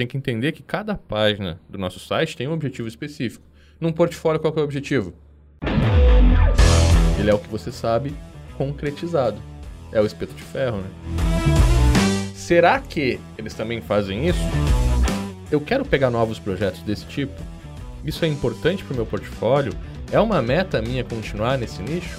tem que entender que cada página do nosso site tem um objetivo específico. Num portfólio, qual é o objetivo? Ele é o que você sabe concretizado. É o espeto de ferro, né? Será que eles também fazem isso? Eu quero pegar novos projetos desse tipo? Isso é importante para o meu portfólio? É uma meta minha continuar nesse nicho?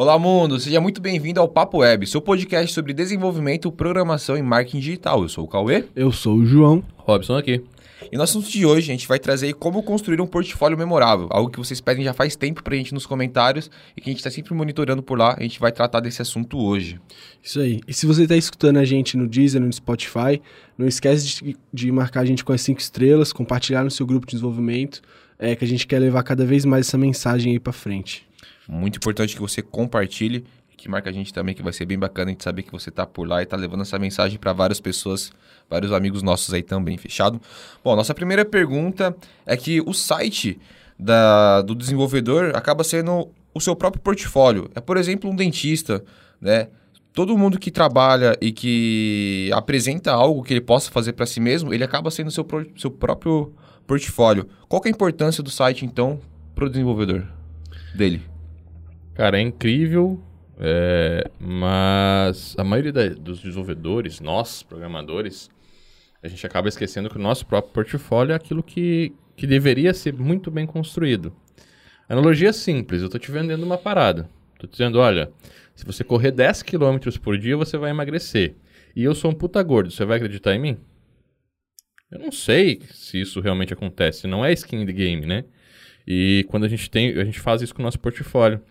Olá, mundo! Seja muito bem-vindo ao Papo Web, seu podcast sobre desenvolvimento, programação e marketing digital. Eu sou o Cauê. Eu sou o João. Robson aqui. E no assunto de hoje, a gente vai trazer como construir um portfólio memorável, algo que vocês pedem já faz tempo pra gente nos comentários e que a gente está sempre monitorando por lá. A gente vai tratar desse assunto hoje. Isso aí. E se você está escutando a gente no Deezer, no Spotify, não esquece de, de marcar a gente com as cinco estrelas, compartilhar no seu grupo de desenvolvimento, é que a gente quer levar cada vez mais essa mensagem aí para frente. Muito importante que você compartilhe, que marca a gente também, que vai ser bem bacana a gente saber que você está por lá e está levando essa mensagem para várias pessoas, vários amigos nossos aí também, fechado? Bom, nossa primeira pergunta é que o site da, do desenvolvedor acaba sendo o seu próprio portfólio. É, por exemplo, um dentista, né? Todo mundo que trabalha e que apresenta algo que ele possa fazer para si mesmo, ele acaba sendo seu, seu próprio portfólio. Qual é a importância do site, então, para o desenvolvedor dele? Cara, é incrível, é, mas a maioria da, dos desenvolvedores, nós, programadores, a gente acaba esquecendo que o nosso próprio portfólio é aquilo que, que deveria ser muito bem construído. Analogia simples, eu estou te vendendo uma parada. Estou dizendo, olha, se você correr 10 km por dia, você vai emagrecer. E eu sou um puta gordo, você vai acreditar em mim? Eu não sei se isso realmente acontece, não é skin de game, né? E quando a gente tem, a gente faz isso com o nosso portfólio.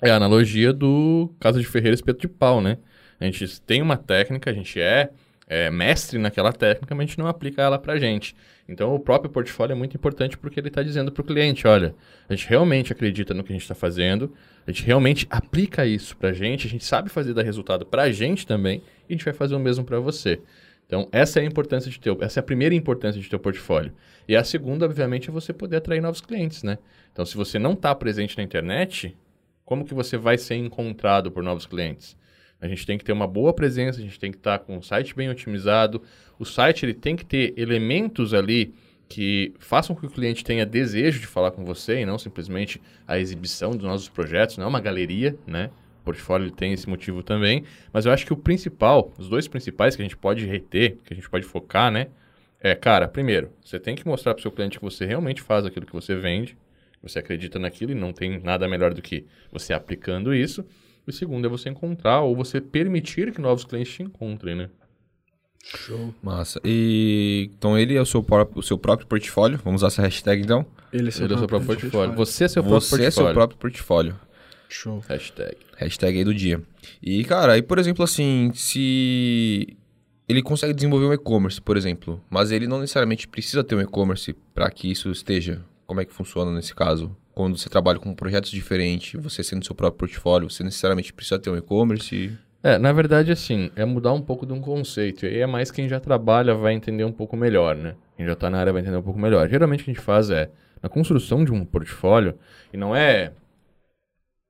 É a analogia do Casa de Ferreira Espeto de Pau, né? A gente tem uma técnica, a gente é, é, mestre naquela técnica, mas a gente não aplica ela pra gente. Então, o próprio portfólio é muito importante porque ele está dizendo para o cliente, olha, a gente realmente acredita no que a gente está fazendo, a gente realmente aplica isso pra gente, a gente sabe fazer dar resultado pra gente também, e a gente vai fazer o mesmo para você. Então, essa é a importância de ter, essa é a primeira importância de ter o portfólio. E a segunda, obviamente, é você poder atrair novos clientes, né? Então, se você não está presente na internet, como que você vai ser encontrado por novos clientes? A gente tem que ter uma boa presença, a gente tem que estar com o site bem otimizado. O site ele tem que ter elementos ali que façam com que o cliente tenha desejo de falar com você e não simplesmente a exibição dos nossos projetos, não é uma galeria, né? O portfólio tem esse motivo também, mas eu acho que o principal, os dois principais que a gente pode reter, que a gente pode focar, né? É, cara, primeiro, você tem que mostrar para o seu cliente que você realmente faz aquilo que você vende, você acredita naquilo e não tem nada melhor do que você aplicando isso. O segundo é você encontrar ou você permitir que novos clientes te encontrem, né? Show. Massa. E então ele é o seu, próprio, o seu próprio portfólio. Vamos usar essa hashtag então? Ele é, seu, ele é o seu próprio portfólio. portfólio. Você é seu próprio você portfólio. Você é seu próprio portfólio. Show. Hashtag. Hashtag aí do dia. E, cara, aí, por exemplo, assim, se ele consegue desenvolver um e-commerce, por exemplo, mas ele não necessariamente precisa ter um e-commerce para que isso esteja como é que funciona nesse caso? Quando você trabalha com projetos diferentes, você sendo seu próprio portfólio, você necessariamente precisa ter um e-commerce? É, na verdade, assim, é mudar um pouco de um conceito. E é mais quem já trabalha vai entender um pouco melhor, né? Quem já está na área vai entender um pouco melhor. Geralmente o que a gente faz é, na construção de um portfólio, e não é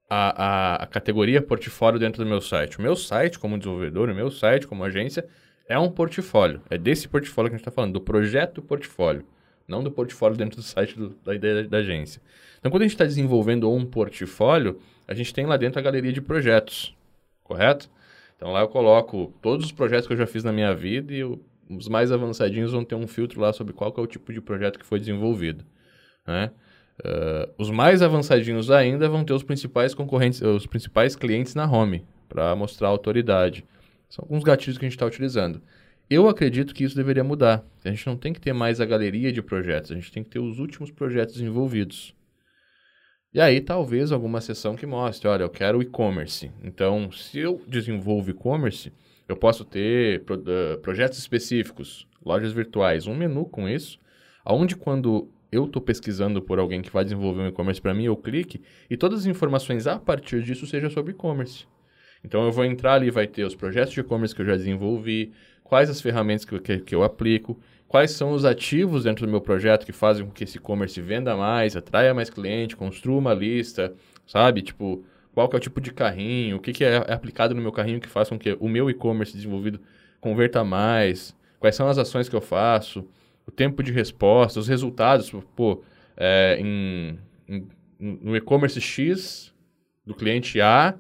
a, a, a categoria portfólio dentro do meu site. O meu site, como desenvolvedor, o meu site, como agência, é um portfólio. É desse portfólio que a gente está falando, do projeto portfólio não do portfólio dentro do site do, da da agência. Então, quando a gente está desenvolvendo um portfólio, a gente tem lá dentro a galeria de projetos, correto? Então, lá eu coloco todos os projetos que eu já fiz na minha vida e eu, os mais avançadinhos vão ter um filtro lá sobre qual é o tipo de projeto que foi desenvolvido, né? Uh, os mais avançadinhos ainda vão ter os principais concorrentes, os principais clientes na home, para mostrar a autoridade. São alguns gatilhos que a gente está utilizando. Eu acredito que isso deveria mudar. A gente não tem que ter mais a galeria de projetos, a gente tem que ter os últimos projetos envolvidos. E aí, talvez alguma seção que mostre, olha, eu quero e-commerce. Então, se eu desenvolvo e-commerce, eu posso ter pro, uh, projetos específicos, lojas virtuais, um menu com isso, aonde quando eu estou pesquisando por alguém que vai desenvolver um e-commerce para mim, eu clique e todas as informações a partir disso seja sobre e-commerce. Então eu vou entrar ali, vai ter os projetos de e-commerce que eu já desenvolvi, quais as ferramentas que, que, que eu aplico, quais são os ativos dentro do meu projeto que fazem com que esse e-commerce venda mais, atraia mais cliente, construa uma lista, sabe? Tipo, qual que é o tipo de carrinho, o que, que é, é aplicado no meu carrinho que faz com que o meu e-commerce desenvolvido converta mais, quais são as ações que eu faço, o tempo de resposta, os resultados, pô, é, em, em, no e-commerce X do cliente A,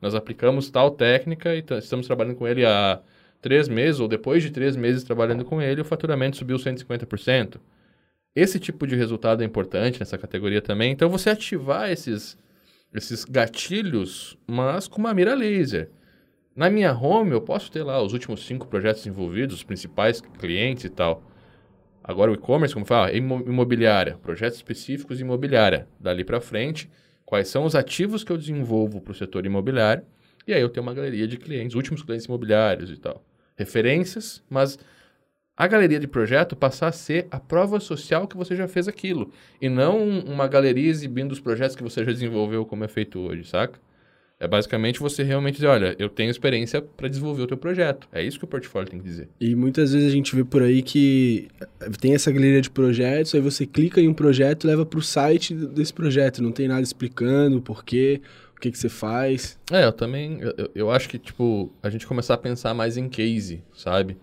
nós aplicamos tal técnica e estamos trabalhando com ele há três meses, ou depois de três meses trabalhando com ele, o faturamento subiu 150%. Esse tipo de resultado é importante nessa categoria também. Então, você ativar esses esses gatilhos, mas com uma mira laser. Na minha home, eu posso ter lá os últimos cinco projetos envolvidos, os principais clientes e tal. Agora, o e-commerce, como fala, imobiliária, projetos específicos imobiliária. Dali para frente, quais são os ativos que eu desenvolvo para o setor imobiliário. E aí eu tenho uma galeria de clientes, últimos clientes imobiliários e tal. Referências, mas a galeria de projeto passar a ser a prova social que você já fez aquilo. E não uma galeria exibindo os projetos que você já desenvolveu como é feito hoje, saca? É basicamente você realmente dizer, olha, eu tenho experiência para desenvolver o teu projeto. É isso que o portfólio tem que dizer. E muitas vezes a gente vê por aí que tem essa galeria de projetos, aí você clica em um projeto leva para o site desse projeto. Não tem nada explicando o porquê, o que, que você faz. É, eu também, eu, eu acho que, tipo, a gente começar a pensar mais em case, sabe?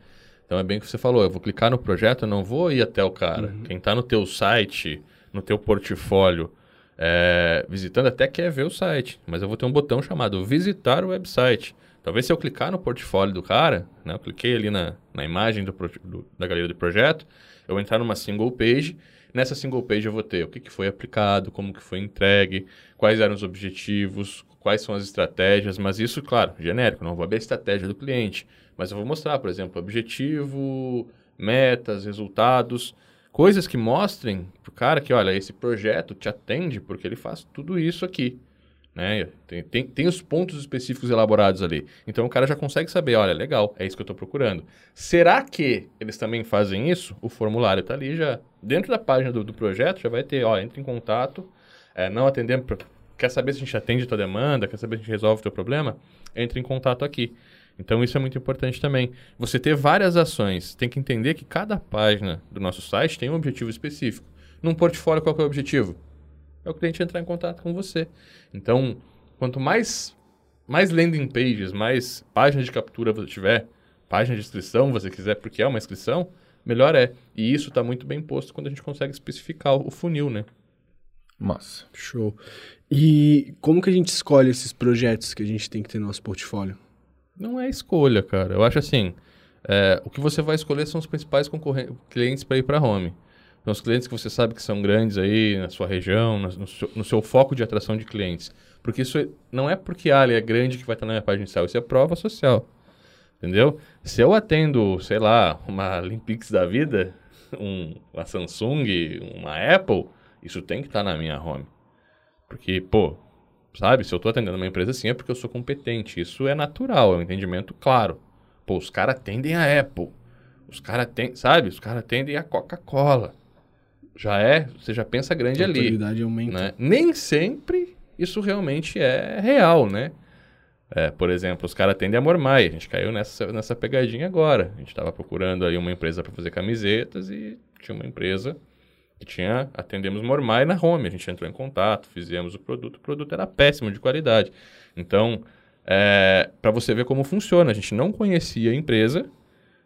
Então é bem o que você falou, eu vou clicar no projeto, eu não vou ir até o cara. Uhum. Quem está no teu site, no teu portfólio, é, visitando até quer ver o site, mas eu vou ter um botão chamado visitar o website. Talvez se eu clicar no portfólio do cara, né, eu cliquei ali na, na imagem do, do, da galeria do projeto, eu entrar numa single page, nessa single page eu vou ter o que, que foi aplicado, como que foi entregue, quais eram os objetivos, quais são as estratégias, mas isso, claro, genérico, não vou abrir a estratégia do cliente. Mas eu vou mostrar, por exemplo, objetivo, metas, resultados, coisas que mostrem para o cara que, olha, esse projeto te atende porque ele faz tudo isso aqui. Né? Tem, tem, tem os pontos específicos elaborados ali. Então o cara já consegue saber, olha, legal, é isso que eu estou procurando. Será que eles também fazem isso? O formulário está ali já. Dentro da página do, do, projeto já vai ter, ó, entre em contato, é, não atendendo, quer saber se a gente atende a tua demanda, quer saber se a gente resolve o teu problema? Entre em contato aqui. Então isso é muito importante também. Você ter várias ações, tem que entender que cada página do nosso site tem um objetivo específico. Num portfólio, qual é o objetivo? É o cliente entrar em contato com você. Então, quanto mais, mais landing pages, mais páginas de captura você tiver, página de inscrição você quiser, porque é uma inscrição, melhor é. E isso está muito bem posto quando a gente consegue especificar o funil, né? Massa. Show. E como que a gente escolhe esses projetos que a gente tem que ter no nosso portfólio? Não é escolha, cara. Eu acho assim, é, o que você vai escolher são os principais clientes para ir para home. Então, os clientes que você sabe que são grandes aí na sua região, no, seu, no seu, foco de atração de clientes. Porque isso não é porque a área é grande que vai estar na minha página inicial, isso é prova social. Entendeu? Se eu atendo, sei lá, uma Olympics da vida, um, uma Samsung, uma Apple, isso tem que estar na minha home. Porque, pô, sabe? Se eu estou atendendo uma empresa assim é porque eu sou competente. Isso é natural, é um entendimento claro. Pô, os caras atendem a Apple. Os caras atendem, sabe? Os caras atendem a Coca-Cola. Já é, você já pensa grande a ali. Aumenta. Né? Nem sempre isso realmente é real, né? É, por exemplo, os caras atendem a Mormai. A gente caiu nessa, nessa pegadinha agora. A gente estava procurando aí uma empresa para fazer camisetas e tinha uma empresa que tinha, atendemos Mormai na home, a gente entrou em contato, fizemos o produto, o produto era péssimo de qualidade. Então, é, para você ver como funciona, a gente não conhecia a empresa,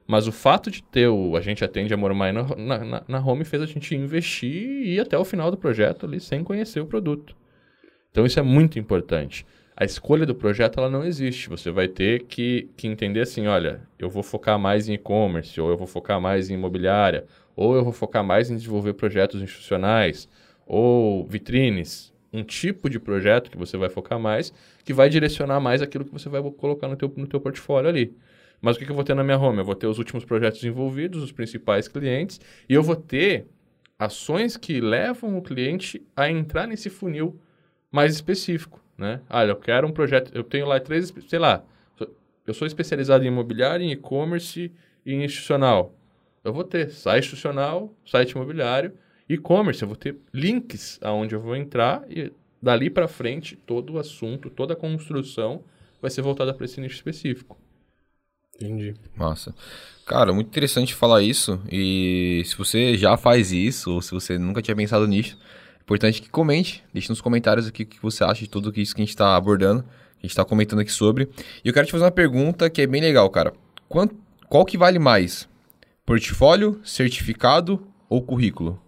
mas o fato de ter o a gente atende a Mormai na, na, na home fez a gente investir e ir até o final do projeto ali sem conhecer o produto. Então, isso é muito importante. A escolha do projeto ela não existe. Você vai ter que, que entender assim, olha, eu vou focar mais em e-commerce, ou eu vou focar mais em imobiliária, ou eu vou focar mais em desenvolver projetos institucionais ou vitrines, um tipo de projeto que você vai focar mais, que vai direcionar mais aquilo que você vai colocar no teu, no teu portfólio ali. Mas o que, que eu vou ter na minha home? Eu vou ter os últimos projetos envolvidos, os principais clientes, e eu vou ter ações que levam o cliente a entrar nesse funil mais específico, né? Olha, eu quero um projeto, eu tenho lá três, sei lá, eu sou especializado em imobiliário, em e-commerce e em institucional. Eu vou ter site institucional, site imobiliário, e-commerce. Eu vou ter links aonde eu vou entrar e dali para frente todo o assunto, toda a construção vai ser voltada para esse nicho específico. Entendi. Massa. Cara, muito interessante falar isso. E se você já faz isso, ou se você nunca tinha pensado nisso, Importante que comente, deixe nos comentários aqui o que você acha de tudo isso que a gente está abordando, que a gente está comentando aqui sobre. E eu quero te fazer uma pergunta que é bem legal, cara. Quanto, qual que vale mais? Portfólio, certificado ou currículo?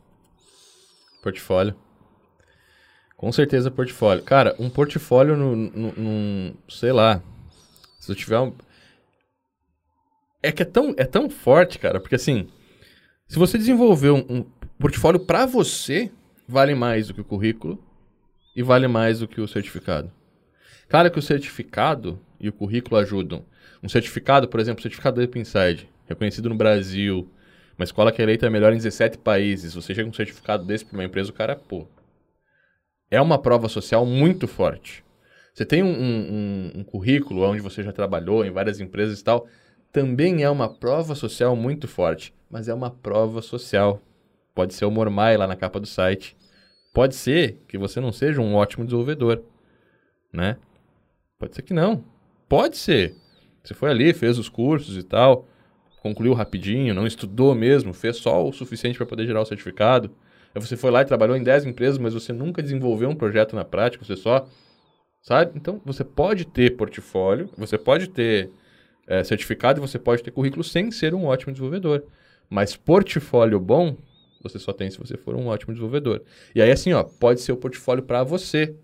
Portfólio. Com certeza portfólio. Cara, um portfólio num, sei lá, se eu tiver um... É que é tão, é tão forte, cara, porque assim, se você desenvolver um, um portfólio para você, vale mais do que o currículo e vale mais do que o certificado. Claro que o certificado e o currículo ajudam. Um certificado, por exemplo, o certificado do Inside, reconhecido no Brasil, uma escola que é eleita melhor em 17 países, você chega com um certificado desse para uma empresa, o cara, pô, é uma prova social muito forte. Você tem um, um, um, currículo onde você já trabalhou em várias empresas e tal, também é uma prova social muito forte, mas é uma prova social. Pode ser o Mormai lá na capa do site. Pode ser que você não seja um ótimo desenvolvedor, né? Pode ser que não. Pode ser. Você foi ali, fez os cursos e tal, concluiu rapidinho, não estudou mesmo, fez só o suficiente para poder gerar o certificado. Aí você foi lá e trabalhou em 10 empresas, mas você nunca desenvolveu um projeto na prática, você só. Sabe? Então, você pode ter portfólio, você pode ter é, certificado e você pode ter currículo sem ser um ótimo desenvolvedor. Mas portfólio bom, você só tem se você for um ótimo desenvolvedor. E aí, assim, ó, pode ser o portfólio para você.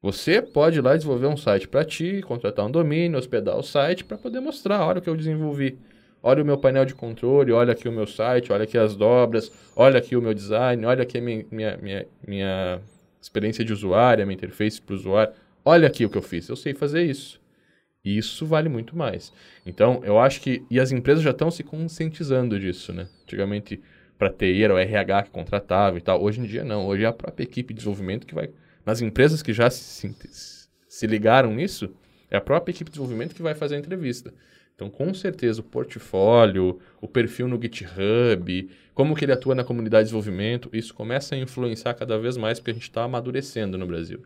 Você pode ir lá desenvolver um site para ti, contratar um domínio, hospedar o site para poder mostrar, olha o que eu desenvolvi olha o meu painel de controle, olha aqui o meu site, olha aqui as dobras, olha aqui o meu design, olha aqui a minha, minha, minha, minha experiência de usuário, a minha interface para o usuário. Olha aqui o que eu fiz, eu sei fazer isso. E isso vale muito mais. Então, eu acho que. E as empresas já estão se conscientizando disso, né? Antigamente, para TI era o RH que contratava e tal. Hoje em dia, não. Hoje é a própria equipe de desenvolvimento que vai. Nas empresas que já se, se ligaram nisso, é a própria equipe de desenvolvimento que vai fazer a entrevista. Então, com certeza, o portfólio, o perfil no GitHub, como que ele atua na comunidade de desenvolvimento, isso começa a influenciar cada vez mais porque a gente está amadurecendo no Brasil.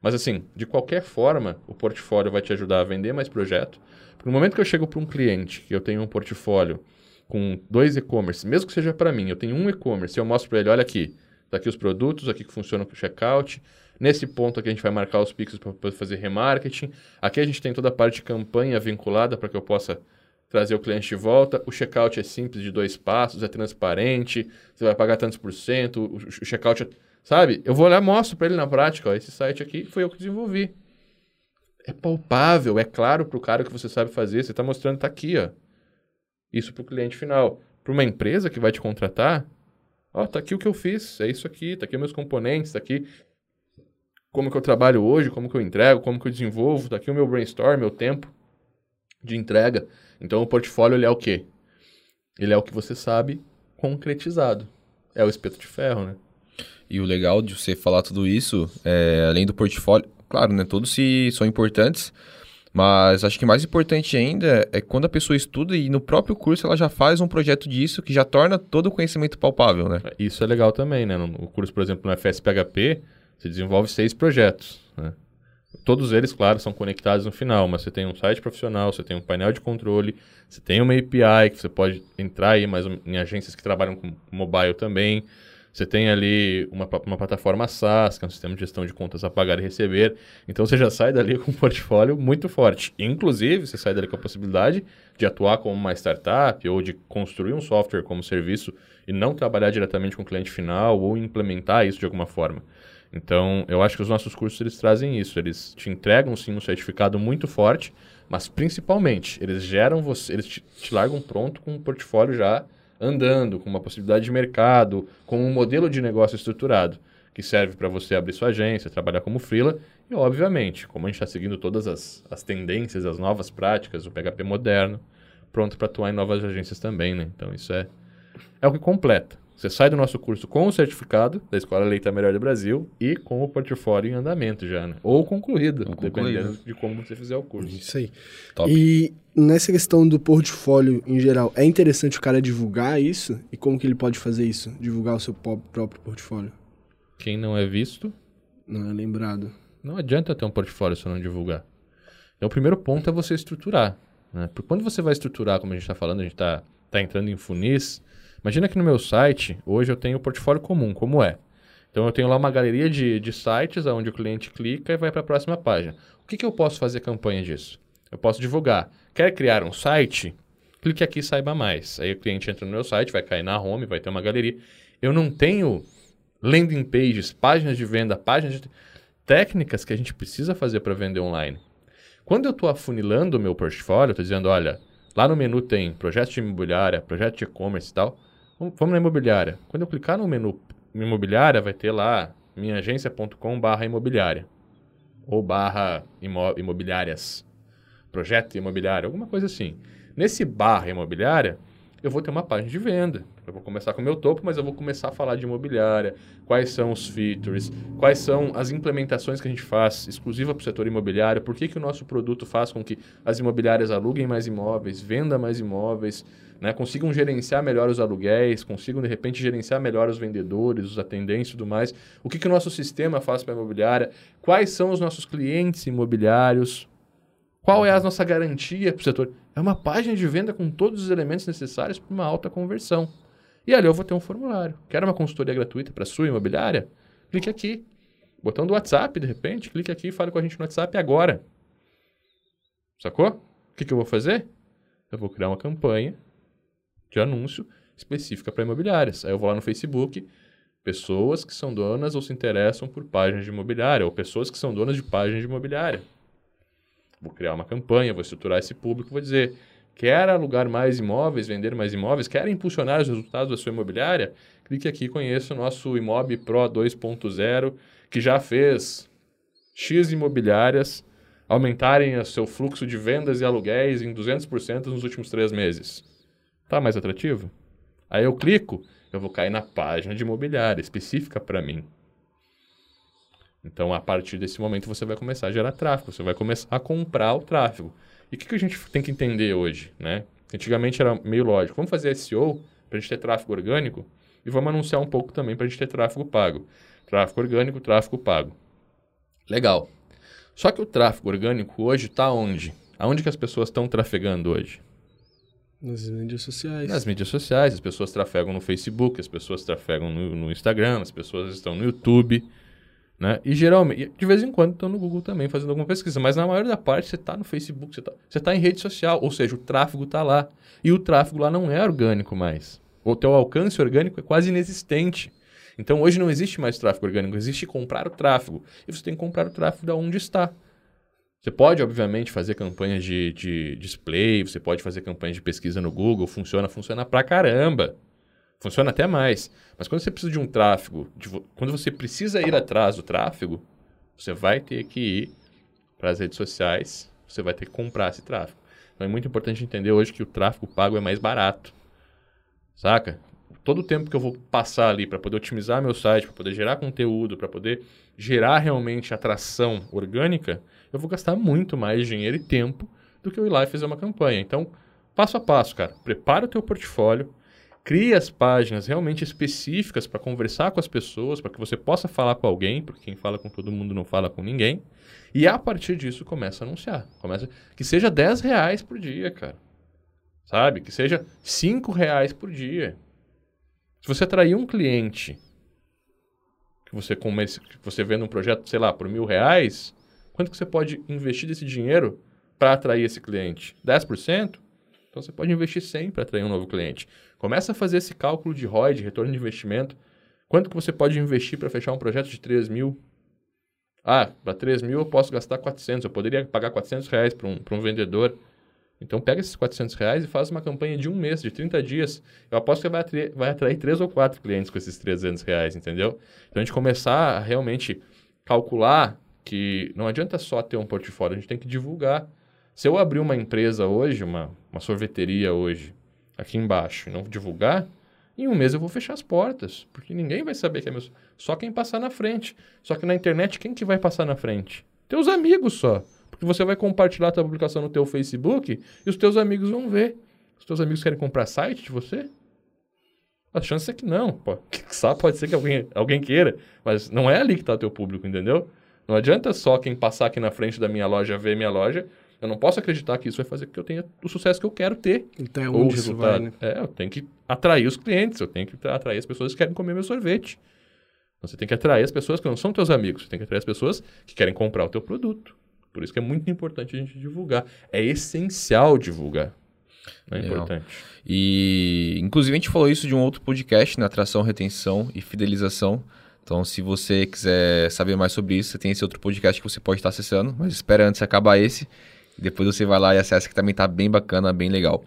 Mas assim, de qualquer forma, o portfólio vai te ajudar a vender mais projeto. Porque no momento que eu chego para um cliente, que eu tenho um portfólio com dois e-commerce, mesmo que seja para mim, eu tenho um e-commerce, eu mostro para ele, olha aqui, tá aqui os produtos, aqui que funciona o checkout, Nesse ponto aqui a gente vai marcar os pixels para fazer remarketing. Aqui a gente tem toda a parte de campanha vinculada para que eu possa trazer o cliente de volta. O checkout é simples, de dois passos, é transparente, você vai pagar tantos por cento, o checkout é... Sabe? Eu vou lá mostro para ele na prática, ó, esse site aqui foi eu que desenvolvi. É palpável, é claro para o cara que você sabe fazer, você está mostrando, está aqui, ó. Isso para o cliente final. Para uma empresa que vai te contratar, ó, tá aqui o que eu fiz, é isso aqui, tá aqui meus componentes, tá aqui como que eu trabalho hoje, como que eu entrego, como que eu desenvolvo, tá aqui o meu brainstorm, meu tempo de entrega. Então o portfólio ele é o quê? Ele é o que você sabe concretizado. É o espeto de ferro, né? E o legal de você falar tudo isso, é, além do portfólio, claro, né? Todos se, são importantes, mas acho que mais importante ainda é quando a pessoa estuda e no próprio curso ela já faz um projeto disso que já torna todo o conhecimento palpável, né? Isso é legal também, né? No curso, por exemplo, no FSPHP, você desenvolve seis projetos. Né? Todos eles, claro, são conectados no final, mas você tem um site profissional, você tem um painel de controle, você tem uma API que você pode entrar aí mais em agências que trabalham com mobile também. Você tem ali uma, uma plataforma SaaS, que é um sistema de gestão de contas a pagar e receber. Então você já sai dali com um portfólio muito forte. Inclusive, você sai dali com a possibilidade de atuar como uma startup ou de construir um software como serviço e não trabalhar diretamente com o cliente final ou implementar isso de alguma forma. Então, eu acho que os nossos cursos eles trazem isso. Eles te entregam sim um certificado muito forte, mas principalmente eles geram você, eles te, te largam pronto com um portfólio já andando, com uma possibilidade de mercado, com um modelo de negócio estruturado que serve para você abrir sua agência, trabalhar como freela e, obviamente, como a gente está seguindo todas as, as tendências, as novas práticas, o PHP moderno, pronto para atuar em novas agências também, né? Então, isso é, é o que completa. Você sai do nosso curso com o certificado da Escola Leita Melhor do Brasil e com o portfólio em andamento já, né? Ou concluído, Ou dependendo concluído. de como você fizer o curso. Isso aí. Top. E nessa questão do portfólio em geral, é interessante o cara divulgar isso? E como que ele pode fazer isso? Divulgar o seu próprio portfólio? Quem não é visto... Não é lembrado. Não adianta ter um portfólio se não divulgar. Então, o primeiro ponto é você estruturar. Né? Porque quando você vai estruturar, como a gente está falando, a gente está tá entrando em funis Imagina que no meu site, hoje eu tenho o portfólio comum, como é. Então eu tenho lá uma galeria de, de sites onde o cliente clica e vai para a próxima página. O que, que eu posso fazer campanha disso? Eu posso divulgar. Quer criar um site? Clique aqui e saiba mais. Aí o cliente entra no meu site, vai cair na home, vai ter uma galeria. Eu não tenho landing pages, páginas de venda, páginas de técnicas que a gente precisa fazer para vender online. Quando eu estou afunilando o meu portfólio, estou dizendo, olha, lá no menu tem projeto de imobiliária, projeto de e-commerce e tal. Vamos na imobiliária. Quando eu clicar no menu imobiliária, vai ter lá minhaagência.com barra imobiliária. Ou barra imo imobiliárias. Projeto imobiliário, alguma coisa assim. Nesse barra imobiliária, eu vou ter uma página de venda. Eu vou começar com o meu topo, mas eu vou começar a falar de imobiliária, quais são os features, quais são as implementações que a gente faz exclusiva para o setor imobiliário, por que, que o nosso produto faz com que as imobiliárias aluguem mais imóveis, vendam mais imóveis, né, consigam gerenciar melhor os aluguéis, consigam, de repente, gerenciar melhor os vendedores, os atendentes e tudo mais. O que, que o nosso sistema faz para a imobiliária, quais são os nossos clientes imobiliários, qual é a nossa garantia para o setor? É uma página de venda com todos os elementos necessários para uma alta conversão. E ali eu vou ter um formulário. Quer uma consultoria gratuita para sua imobiliária? Clique aqui. Botão do WhatsApp, de repente, clique aqui e fale com a gente no WhatsApp agora. Sacou? O que, que eu vou fazer? Eu vou criar uma campanha de anúncio específica para imobiliárias. Aí eu vou lá no Facebook, pessoas que são donas ou se interessam por páginas de imobiliária, ou pessoas que são donas de páginas de imobiliária. Vou criar uma campanha, vou estruturar esse público, vou dizer: quer alugar mais imóveis, vender mais imóveis, quer impulsionar os resultados da sua imobiliária? Clique aqui e conheça o nosso Imob Pro 2.0, que já fez X imobiliárias aumentarem o seu fluxo de vendas e aluguéis em 200% nos últimos três meses. Tá mais atrativo? Aí eu clico, eu vou cair na página de imobiliária específica para mim. Então, a partir desse momento, você vai começar a gerar tráfego, você vai começar a comprar o tráfego. E o que, que a gente tem que entender hoje? Né? Antigamente era meio lógico. Vamos fazer SEO para a gente ter tráfego orgânico e vamos anunciar um pouco também para a gente ter tráfego pago. Tráfego orgânico, tráfego pago. Legal. Só que o tráfego orgânico hoje está onde? Aonde que as pessoas estão trafegando hoje? Nas mídias sociais. Nas mídias sociais. As pessoas trafegam no Facebook, as pessoas trafegam no, no Instagram, as pessoas estão no YouTube. Né? E geralmente, de vez em quando estão no Google também fazendo alguma pesquisa, mas na maioria da parte você está no Facebook, você está tá em rede social, ou seja, o tráfego está lá. E o tráfego lá não é orgânico mais. O teu alcance orgânico é quase inexistente. Então hoje não existe mais tráfego orgânico, existe comprar o tráfego. E você tem que comprar o tráfego da onde está. Você pode, obviamente, fazer campanhas de, de display, você pode fazer campanhas de pesquisa no Google, funciona, funciona pra caramba. Funciona até mais. Mas quando você precisa de um tráfego, de, quando você precisa ir atrás do tráfego, você vai ter que ir para as redes sociais, você vai ter que comprar esse tráfego. Então é muito importante entender hoje que o tráfego pago é mais barato. Saca? Todo o tempo que eu vou passar ali para poder otimizar meu site, para poder gerar conteúdo, para poder gerar realmente atração orgânica, eu vou gastar muito mais dinheiro e tempo do que eu ir lá e fazer uma campanha. Então, passo a passo, cara. Prepara o teu portfólio, crie as páginas realmente específicas para conversar com as pessoas, para que você possa falar com alguém, porque quem fala com todo mundo não fala com ninguém. E a partir disso começa a anunciar. Começa que seja 10 reais por dia, cara. Sabe? Que seja 5 reais por dia. Se você atrair um cliente que você comece, que você vende um projeto, sei lá, por mil reais, quanto que você pode investir desse dinheiro para atrair esse cliente? 10%? Então você pode investir 100 para atrair um novo cliente. Começa a fazer esse cálculo de ROI, de retorno de investimento. Quanto que você pode investir para fechar um projeto de 3 mil? Ah, para 3 mil eu posso gastar 400. Eu poderia pagar 400 reais para um, um vendedor. Então pega esses 400 reais e faz uma campanha de um mês, de 30 dias. Eu aposto que vai atrair, vai atrair 3 ou 4 clientes com esses 300 reais, entendeu? Então a gente começar a realmente calcular que não adianta só ter um portfólio, a gente tem que divulgar. Se eu abrir uma empresa hoje, uma, uma sorveteria hoje, aqui embaixo e não divulgar, em um mês eu vou fechar as portas, porque ninguém vai saber que é meu. Só quem passar na frente. Só que na internet, quem que vai passar na frente? Teus amigos só. Porque você vai compartilhar a tua publicação no teu Facebook e os teus amigos vão ver. Os teus amigos querem comprar site de você? A chance é que não. Pô, sabe, pode ser que alguém, alguém queira, mas não é ali que está o teu público, entendeu? Não adianta só quem passar aqui na frente da minha loja ver minha loja eu não posso acreditar que isso vai fazer com que eu tenha o sucesso que eu quero ter. Então é onde isso vai, né? É, eu tenho que atrair os clientes, eu tenho que atrair as pessoas que querem comer meu sorvete. Então, você tem que atrair as pessoas que não são teus amigos, você tem que atrair as pessoas que querem comprar o teu produto. Por isso que é muito importante a gente divulgar. É essencial divulgar. É Legal. importante. E, inclusive, a gente falou isso de um outro podcast, na atração, retenção e fidelização. Então, se você quiser saber mais sobre isso, você tem esse outro podcast que você pode estar acessando, mas espera antes acabar esse. Depois você vai lá e acessa que também tá bem bacana, bem legal.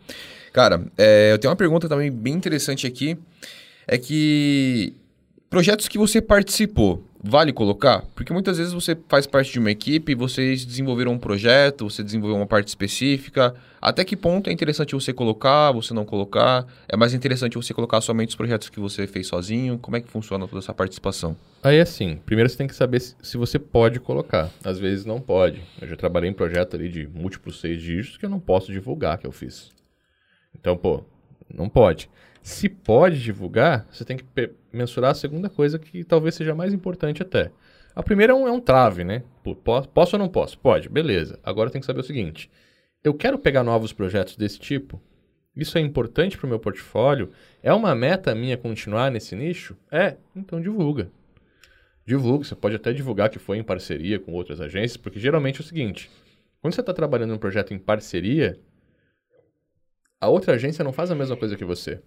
Cara, é, eu tenho uma pergunta também bem interessante aqui. É que projetos que você participou, vale colocar? Porque muitas vezes você faz parte de uma equipe, vocês desenvolveram um projeto, você desenvolveu uma parte específica. Até que ponto é interessante você colocar, você não colocar? É mais interessante você colocar somente os projetos que você fez sozinho? Como é que funciona toda essa participação? Aí assim, primeiro você tem que saber se, você pode colocar. Às vezes não pode. Eu já trabalhei em projeto ali de múltiplos seis dígitos que eu não posso divulgar que eu fiz. Então, pô, não pode. Se pode divulgar, você tem que mensurar a segunda coisa que talvez seja mais importante até. A primeira é um, é um trave, né? Pô, po- posso ou não posso? Pode, beleza. Agora tem que saber o seguinte: eu quero pegar novos projetos desse tipo. Isso é importante para o meu portfólio? É uma meta minha continuar nesse nicho? É, então divulga. Divulga, você pode até divulgar que foi em parceria com outras agências, porque geralmente é o seguinte: quando você está trabalhando um projeto em parceria, a outra agência não faz a mesma coisa que você.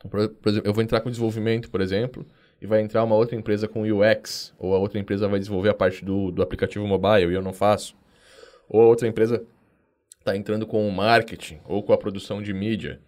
Então, por, por exemplo, eu vou entrar com desenvolvimento, por exemplo, e vai entrar uma outra empresa com UX, ou a outra empresa vai desenvolver a parte do, do aplicativo mobile e eu não faço. Ou a outra empresa está entrando com o marketing ou com a produção de mídia.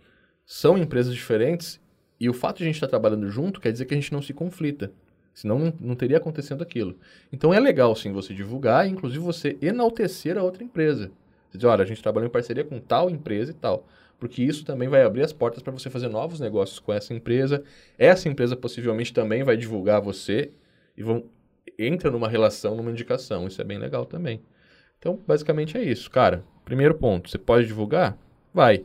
São empresas diferentes e o fato de a gente estar trabalhando junto quer dizer que a gente não se conflita. Senão não, não teria acontecendo aquilo. Então é legal sim você divulgar e inclusive você enaltecer a outra empresa. Você diz, olha, a gente trabalhou em parceria com tal empresa e tal. Porque isso também vai abrir as portas para você fazer novos negócios com essa empresa. Essa empresa possivelmente também vai divulgar você e vão entra numa relação, numa indicação. Isso é bem legal também. Então, basicamente é isso, cara. Primeiro ponto, você pode divulgar? Vai.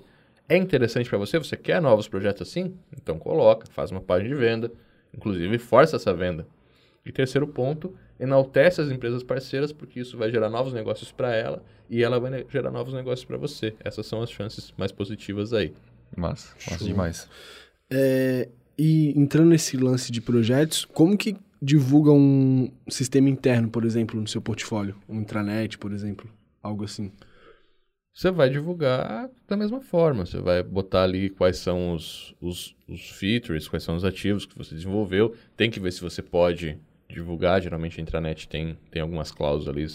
É interessante para você? Você quer novos projetos assim? Então coloca, faz uma página de venda, inclusive força essa venda. E terceiro ponto, enaltece as empresas parceiras, porque isso vai gerar novos negócios para ela e ela vai gerar novos negócios para você. Essas são as chances mais positivas aí. Massa, massa demais. É, e entrando nesse lance de projetos, como que divulga um sistema interno, por exemplo, no seu portfólio? Um intranet, por exemplo? Algo assim. Você vai divulgar da mesma forma. Você vai botar ali quais são os, os, os features, quais são os ativos que você desenvolveu. Tem que ver se você pode divulgar. Geralmente a intranet tem, tem algumas cláusulas ali,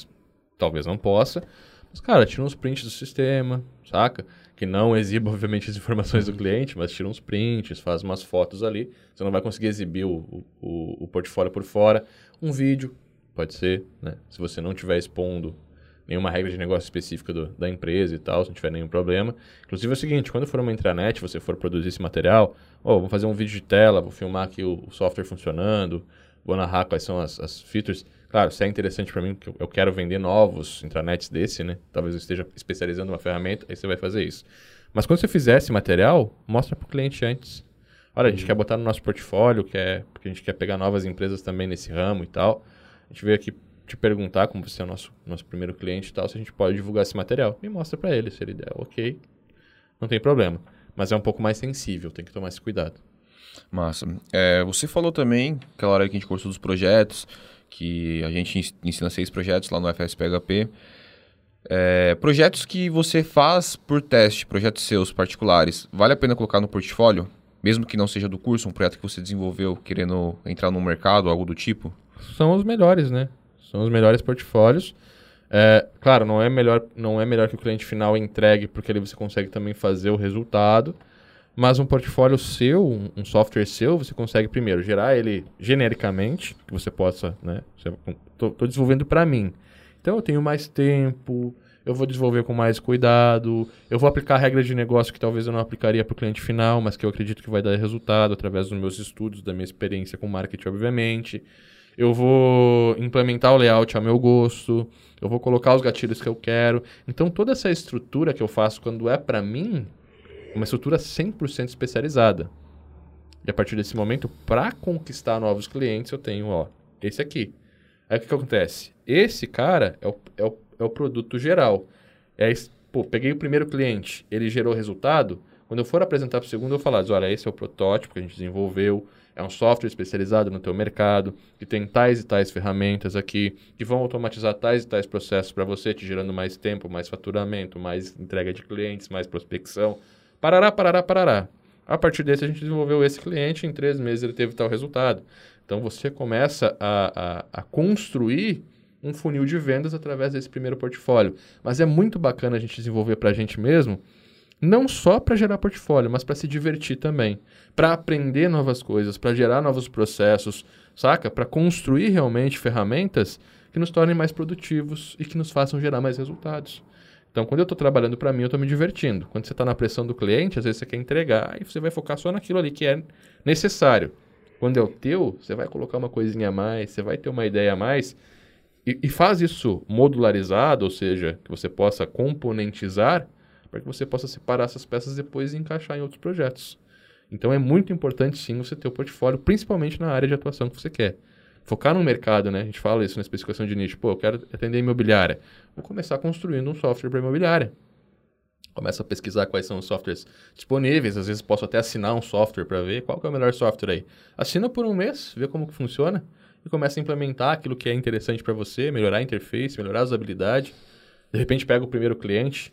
talvez não possa. Mas, cara, tira uns prints do sistema, saca? Que não exiba, obviamente, as informações do cliente, mas tira uns prints, faz umas fotos ali. Você não vai conseguir exibir o, o, o portfólio por fora. Um vídeo, pode ser, né? Se você não estiver expondo nenhuma regra de negócio específica do- da empresa e tal, se não tiver nenhum problema. Inclusive é o seguinte, quando for uma intranet, você for produzir esse material, ó, vou fazer um vídeo de tela, vou filmar aqui o, o software funcionando, vou narrar quais são as, as features. Claro, se é interessante para mim, porque eu, quero vender novos intranets desse, né? Talvez eu esteja especializando uma ferramenta, aí você vai fazer isso. Mas quando você fizer esse material, mostra para o cliente antes. Olha, a gente quer botar no nosso portfólio, quer, porque a gente quer pegar novas empresas também nesse ramo e tal. A gente veio aqui te perguntar, como você é o nosso, nosso primeiro cliente e tal, se a gente pode divulgar esse material. E mostra para ele, se ele der ok, não tem problema. Mas é um pouco mais sensível, tem que tomar esse cuidado. Massa. É, você falou também, aquela hora que a gente conversou dos projetos, que a gente ens- ensina seis projetos lá no FSPHP. É, projetos que você faz por teste, projetos seus particulares, vale a pena colocar no portfólio? Mesmo que não seja do curso, um projeto que você desenvolveu querendo entrar no mercado, algo do tipo? São os melhores, né? São os melhores portfólios. É, claro, não é, melhor, não é melhor que o cliente final entregue, porque ali você consegue também fazer o resultado. Mas um portfólio seu, um, software seu, você consegue primeiro gerar ele genericamente, que você possa, né? Estou desenvolvendo para mim. Então eu tenho mais tempo, eu vou desenvolver com mais cuidado, eu vou aplicar regras de negócio que talvez eu não aplicaria para o cliente final, mas que eu acredito que vai dar resultado através dos meus estudos, da minha experiência com marketing, obviamente. Eu vou implementar o layout ao meu gosto, eu vou colocar os gatilhos que eu quero. Então toda essa estrutura que eu faço quando é para mim, uma estrutura 100% especializada. E a partir desse momento, para conquistar novos clientes, eu tenho, ó, esse aqui. Aí o que, que acontece? Esse cara é o, é o, é o produto geral. É, pô, peguei o primeiro cliente, ele gerou resultado. Quando eu for apresentar para o segundo, eu vou falar, olha, esse é o protótipo que a gente desenvolveu, é um software especializado no teu mercado, que tem tais e tais ferramentas aqui, que vão automatizar tais e tais processos para você, te gerando mais tempo, mais faturamento, mais entrega de clientes, mais prospecção. Parará, parará, parará. A partir desse, a gente desenvolveu esse cliente, em três meses ele teve tal resultado. Então, você começa a, a, a construir um funil de vendas através desse primeiro portfólio. Mas é muito bacana a gente desenvolver para a gente mesmo, não só para gerar portfólio, mas para se divertir também, para aprender novas coisas, para gerar novos processos, saca? Para construir realmente ferramentas que nos tornem mais produtivos e que nos façam gerar mais resultados. Então, quando eu estou trabalhando para mim, eu estou me divertindo. Quando você está na pressão do cliente, às vezes você quer entregar e você vai focar só naquilo ali que é necessário. Quando é o teu, você vai colocar uma coisinha a mais, você vai ter uma ideia a mais e, e faz isso modularizado, ou seja, que você possa componentizar para que você possa separar essas peças depois e encaixar em outros projetos. Então é muito importante sim você ter o portfólio, principalmente na área de atuação que você quer. Focar no mercado, né? A gente fala isso na especificação de nicho. Pô, eu quero atender imobiliária. Vou começar construindo um software para imobiliária. Começa a pesquisar quais são os softwares disponíveis. Às vezes posso até assinar um software para ver qual é o melhor software aí. Assina por um mês, vê como que funciona e começa a implementar aquilo que é interessante para você, melhorar a interface, melhorar a usabilidade. De repente pega o primeiro cliente,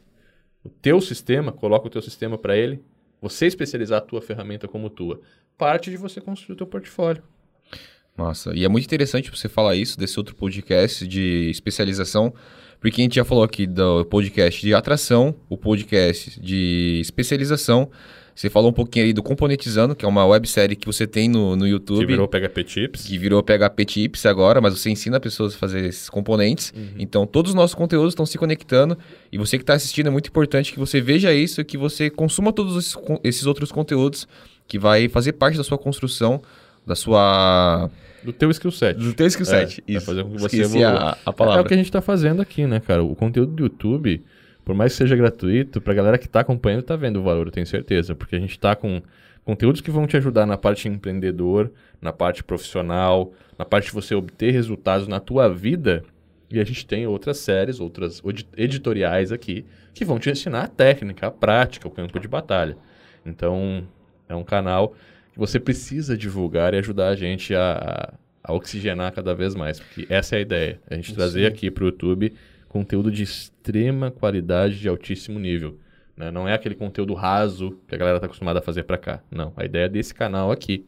o teu sistema, coloca o teu sistema para ele, você especializar a tua ferramenta como tua. Parte de você construir o teu portfólio. Massa. E é muito interessante você falar isso desse outro podcast de especialização, porque a gente já falou aqui do podcast de atração, o podcast de especialização você falou um pouquinho aí do Componentizando, que é uma websérie que você tem no, no YouTube. Que virou PHP Tips. Que virou PHP Tips agora, mas você ensina pessoas a fazer esses componentes. Uhum. Então, todos os nossos conteúdos estão se conectando. E você que está assistindo, é muito importante que você veja isso, que você consuma todos esses, esses outros conteúdos, que vai fazer parte da sua construção, da sua... Do teu skill set. Do teu skill set, é, isso. fazer com que você evolua. A, a palavra. É, é o que a gente está fazendo aqui, né, cara? O conteúdo do YouTube por mais que seja gratuito, para a galera que está acompanhando, está vendo o valor, eu tenho certeza. Porque a gente está com conteúdos que vão te ajudar na parte empreendedor, na parte profissional, na parte de você obter resultados na tua vida. E a gente tem outras séries, outras editoriais aqui, que vão te ensinar a técnica, a prática, o campo de batalha. Então, é um canal você precisa divulgar e ajudar a gente a, a oxigenar cada vez mais. Porque essa é a ideia. A gente Sim. trazer aqui para o YouTube conteúdo de extrema qualidade, de altíssimo nível. Né? Não é aquele conteúdo raso que a galera está acostumada a fazer para cá. Não. A ideia desse canal aqui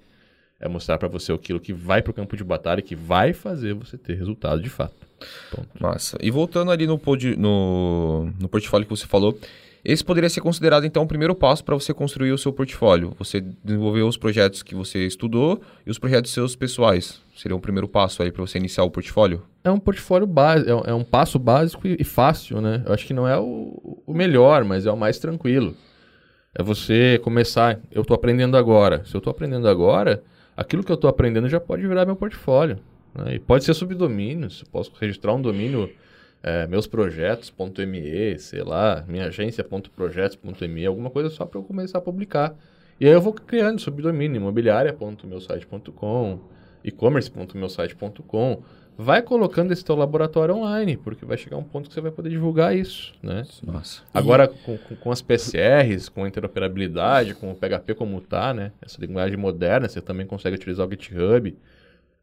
é mostrar para você aquilo que vai para o campo de batalha e que vai fazer você ter resultado de fato. Ponto. Massa. E voltando ali no, pod, no, no portfólio que você falou, esse poderia ser considerado, então, o primeiro passo para você construir o seu portfólio. Você desenvolver os projetos que você estudou e os projetos seus pessoais. Seria um primeiro passo aí para você iniciar o portfólio? É um portfólio básico, é, é um passo básico e, fácil, né? Eu acho que não é o, o melhor, mas é o mais tranquilo. É você começar, eu estou aprendendo agora. Se eu estou aprendendo agora, aquilo que eu estou aprendendo já pode virar meu portfólio. Né? E pode ser subdomínios. Posso registrar um domínio é, meus projetos.me, sei lá, minha agência.projetos.me, alguma coisa só para eu começar a publicar. E aí eu vou criando subdomínio, imobiliária.meusite.com, e-commerce.meusite.com. Vai colocando esse teu laboratório online, porque vai chegar um ponto que você vai poder divulgar isso, né? Nossa. Agora, com, com, com as PCRs, com a interoperabilidade, com o PHP como está, né? Essa linguagem moderna, você também consegue utilizar o GitHub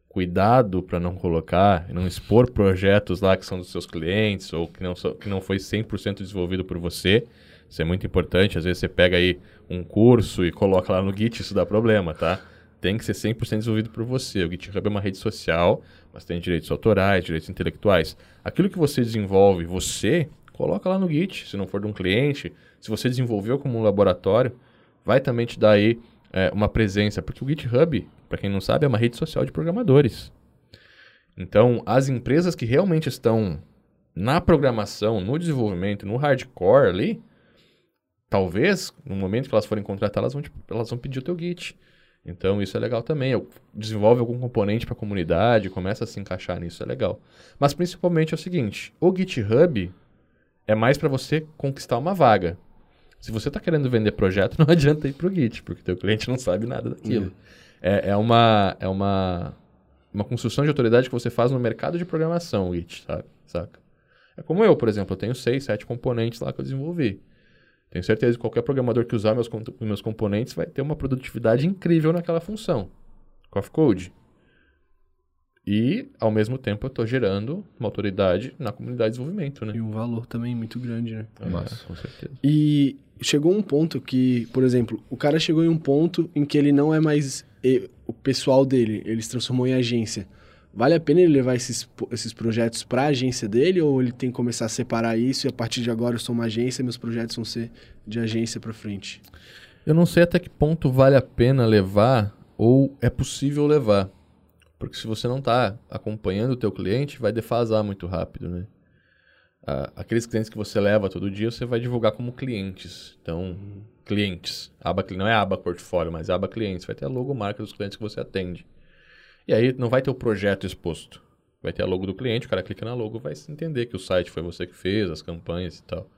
cuidado para não colocar, não expor projetos lá que são dos seus clientes ou que não, que não foi 100% desenvolvido por você. Isso é muito importante. Às vezes você pega aí um curso e coloca lá no Git, isso dá problema, tá? Tem que ser 100% desenvolvido por você. O GitHub é uma rede social, mas tem direitos autorais, direitos intelectuais. Aquilo que você desenvolve, você, coloca lá no Git, se não for de um cliente. Se você desenvolveu como um laboratório, vai também te dar aí é, uma presença, porque o GitHub para quem não sabe, é uma rede social de programadores. Então, as empresas que realmente estão na programação, no desenvolvimento, no hardcore ali, talvez, no momento que elas forem contratar, elas vão, elas vão pedir o teu Git. Então, isso é legal também. Eu, desenvolve algum componente para a comunidade, começa a se encaixar nisso, é legal. Mas, principalmente, é o seguinte, o GitHub é mais para você conquistar uma vaga. Se você está querendo vender projeto, não adianta ir para o Git, porque teu cliente não sabe nada daquilo. Uhum é, é, uma, é uma, uma construção de autoridade que você faz no mercado de programação, Git, sabe? Saca? É como eu, por exemplo, eu tenho seis, sete componentes lá que eu desenvolvi. Tenho certeza que qualquer programador que usar meus, meus componentes vai ter uma produtividade incrível naquela função. Coffee Code. E, ao mesmo tempo, eu estou gerando uma autoridade na comunidade de desenvolvimento, né? E um valor também muito grande, né? É, Mas, com certeza. E chegou um ponto que, por exemplo, o cara chegou em um ponto em que ele não é mais o pessoal dele, ele se transformou em agência. Vale a pena ele levar esses, esses projetos para a agência dele ou ele tem que começar a separar isso e a partir de agora eu sou uma agência, meus projetos vão ser de agência para frente? Eu não sei até que ponto vale a pena levar ou é possível levar. Porque se você não está acompanhando o teu cliente, vai defasar muito rápido, né? Ah, aqueles clientes que você leva todo dia, você vai divulgar como clientes. Então, uhum. clientes. Aba, não é aba portfólio, mas aba clientes. Vai ter a logomarca dos clientes que você atende. E aí não vai ter o projeto exposto. Vai ter a logo do cliente, o cara clica na logo, vai entender que o site foi você que fez, as campanhas e tal.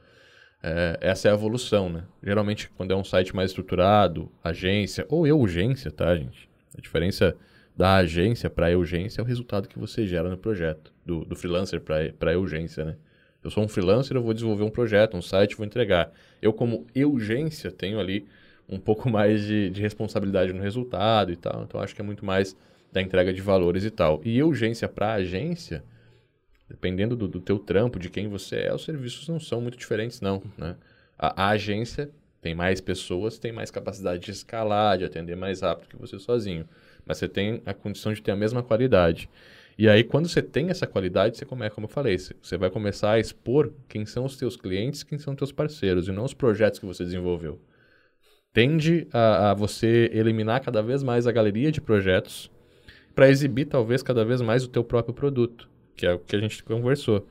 É, essa é a evolução, né? Geralmente, quando é um site mais estruturado, agência, ou eu urgência, tá, gente? A diferença da agência para a urgência é o resultado que você gera no projeto, do, do freelancer para a urgência, né? Eu sou um freelancer, eu vou desenvolver um projeto, um site, vou entregar. Eu, como urgência, tenho ali um pouco mais de, de responsabilidade no resultado e tal. Então, acho que é muito mais da entrega de valores e tal. E urgência para agência, dependendo do, do teu trampo, de quem você é, os serviços não são muito diferentes, não. Né? A, a agência tem mais pessoas, tem mais capacidade de escalar, de atender mais rápido que você sozinho. Mas você tem a condição de ter a mesma qualidade. E aí, quando você tem essa qualidade, você começa, como eu falei, você vai começar a expor quem são os teus clientes, quem são os teus parceiros, e não os projetos que você desenvolveu. Tende a, a você eliminar cada vez mais a galeria de projetos para exibir, talvez, cada vez mais o teu próprio produto, que é o que a gente conversou.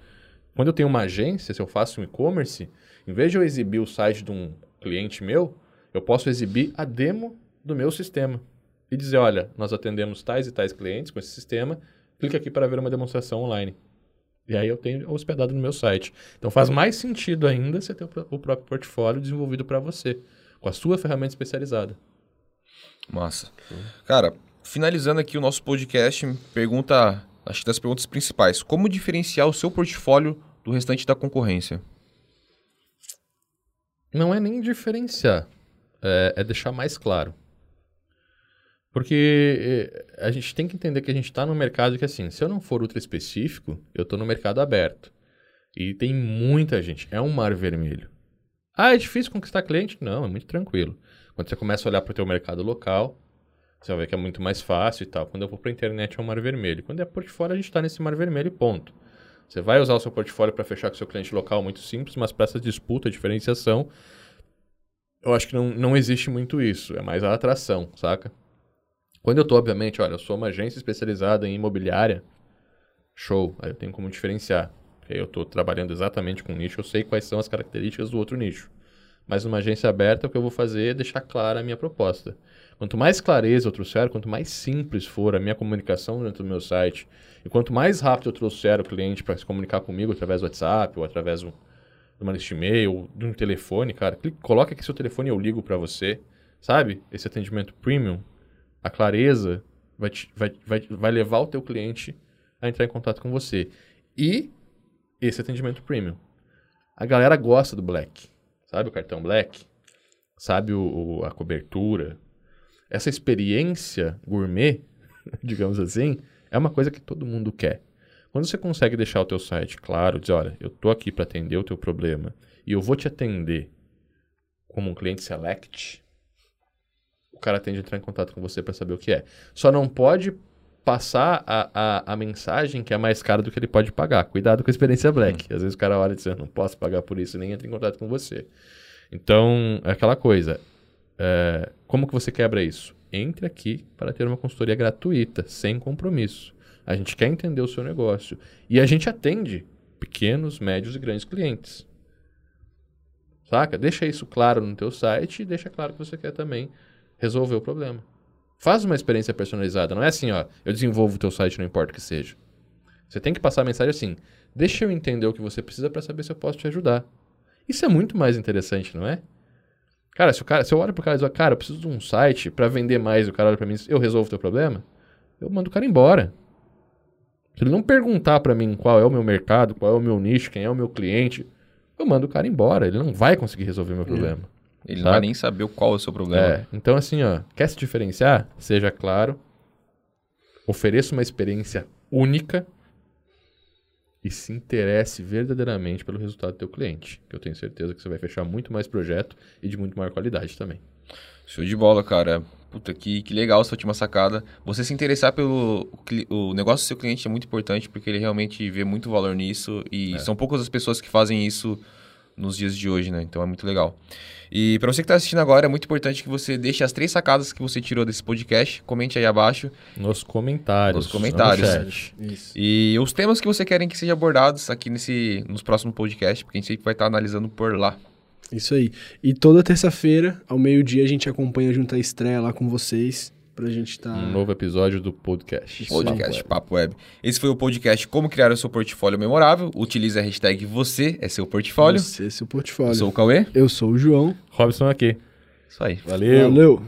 Quando eu tenho uma agência, se eu faço um e-commerce, em vez de eu exibir o site de um cliente meu, eu posso exibir a demo do meu sistema e dizer, olha, nós atendemos tais e tais clientes com esse sistema, clique aqui para ver uma demonstração online. E aí eu tenho hospedado no meu site. Então faz mais sentido ainda você ter o próprio portfólio desenvolvido para você, com a sua ferramenta especializada. Massa. Cara, finalizando aqui o nosso podcast, pergunta, acho que das perguntas principais. Como diferenciar o seu portfólio do restante da concorrência? Não é nem diferenciar, é, é deixar mais claro. Porque eh, a gente tem que entender que a gente está no mercado que, assim, se eu não for ultra específico, eu estou no mercado aberto. E tem muita gente. É um mar vermelho. Ah, é difícil conquistar cliente? Não, é muito tranquilo. Quando você começa a olhar para o teu mercado local, você vai ver que é muito mais fácil e tal. Quando eu vou para a internet é um mar vermelho. Quando é portfólio, a gente está nesse mar vermelho ponto. Você vai usar o seu portfólio para fechar com o seu cliente local muito simples, mas para essa disputa, diferenciação, eu acho que não, não existe muito isso. É mais a atração, saca? Quando eu tô, obviamente, olha, eu sou uma agência especializada em imobiliária, show, aí eu tenho como diferenciar. Aí eu estou trabalhando exatamente com nicho, eu sei quais são as características do outro nicho. Mas numa agência aberta, o que eu vou fazer é deixar clara a minha proposta. Quanto mais clareza eu trouxer, quanto mais simples for a minha comunicação dentro do meu site, e quanto mais rápido eu trouxer o cliente para se comunicar comigo através do WhatsApp, ou através de uma lista e-mail, ou de um telefone, cara, coloca aqui seu telefone e eu ligo para você, sabe? Esse atendimento premium, a clareza vai, te, vai, vai, vai levar o teu cliente a entrar em contato com você. E esse atendimento premium. A galera gosta do Black. Sabe o cartão Black? Sabe o, o, a cobertura? Essa experiência gourmet, digamos assim, é uma coisa que todo mundo quer. Quando você consegue deixar o teu site claro, dizer, olha, eu estou aqui para atender o teu problema e eu vou te atender como um cliente select, cara tende a entrar em contato com você para saber o que é. Só não pode passar a, a, a, mensagem que é mais cara do que ele pode pagar. Cuidado com a experiência black. Hum. Às vezes o cara olha e diz, não posso pagar por isso, nem entra em contato com você. Então, é aquela coisa. É, como que você quebra isso? Entre aqui para ter uma consultoria gratuita, sem compromisso. A gente quer entender o seu negócio. E a gente atende pequenos, médios e grandes clientes. Saca? Deixa isso claro no teu site e deixa claro que você quer também resolver o problema. Faz uma experiência personalizada. Não é assim, ó, eu desenvolvo o teu site, não importa o que seja. Você tem que passar a mensagem assim, deixa eu entender o que você precisa para saber se eu posso te ajudar. Isso é muito mais interessante, não é? Cara, se, o cara, se eu olho pro cara e digo, cara, eu preciso de um site para vender mais, o cara olha pra mim e diz, eu resolvo o teu problema, eu mando o cara embora. Se ele não perguntar para mim qual é o meu mercado, qual é o meu nicho, quem é o meu cliente, eu mando o cara embora. Ele não vai conseguir resolver meu problema. Ele não Sabe? vai nem saber qual é o seu problema. É, então assim, ó, quer se diferenciar? Seja claro, ofereça uma experiência única e se interesse verdadeiramente pelo resultado do teu cliente, que eu tenho certeza que você vai fechar muito mais projeto e de muito maior qualidade também. Show de bola, cara. Puta, que, que legal essa última sacada. Você se interessar pelo o negócio do seu cliente é muito importante porque ele realmente vê muito valor nisso e são poucas as pessoas que fazem isso nos dias de hoje, né? Então é muito legal. E para você que está assistindo agora, é muito importante que você deixe as três sacadas que você tirou desse podcast, comente aí abaixo Nos comentários. Nos comentários. no chat. Isso. e os temas que você querem que sejam abordados aqui nesse nos próximos podcasts, porque a gente sempre vai estar analisando por lá. Isso aí. E toda terça-feira, ao meio-dia, a gente acompanha junto à estreia lá com vocês. Pra gente estar. Um novo episódio do podcast. Podcast Papo Web. Esse foi o podcast Como Criar o Seu Portfólio Memorável. Utilize a hashtag Você é Seu Portfólio. Você, seu portfólio. Eu sou o Cauê. Eu sou o João. Robson aqui. Isso aí. Valeu. Valeu.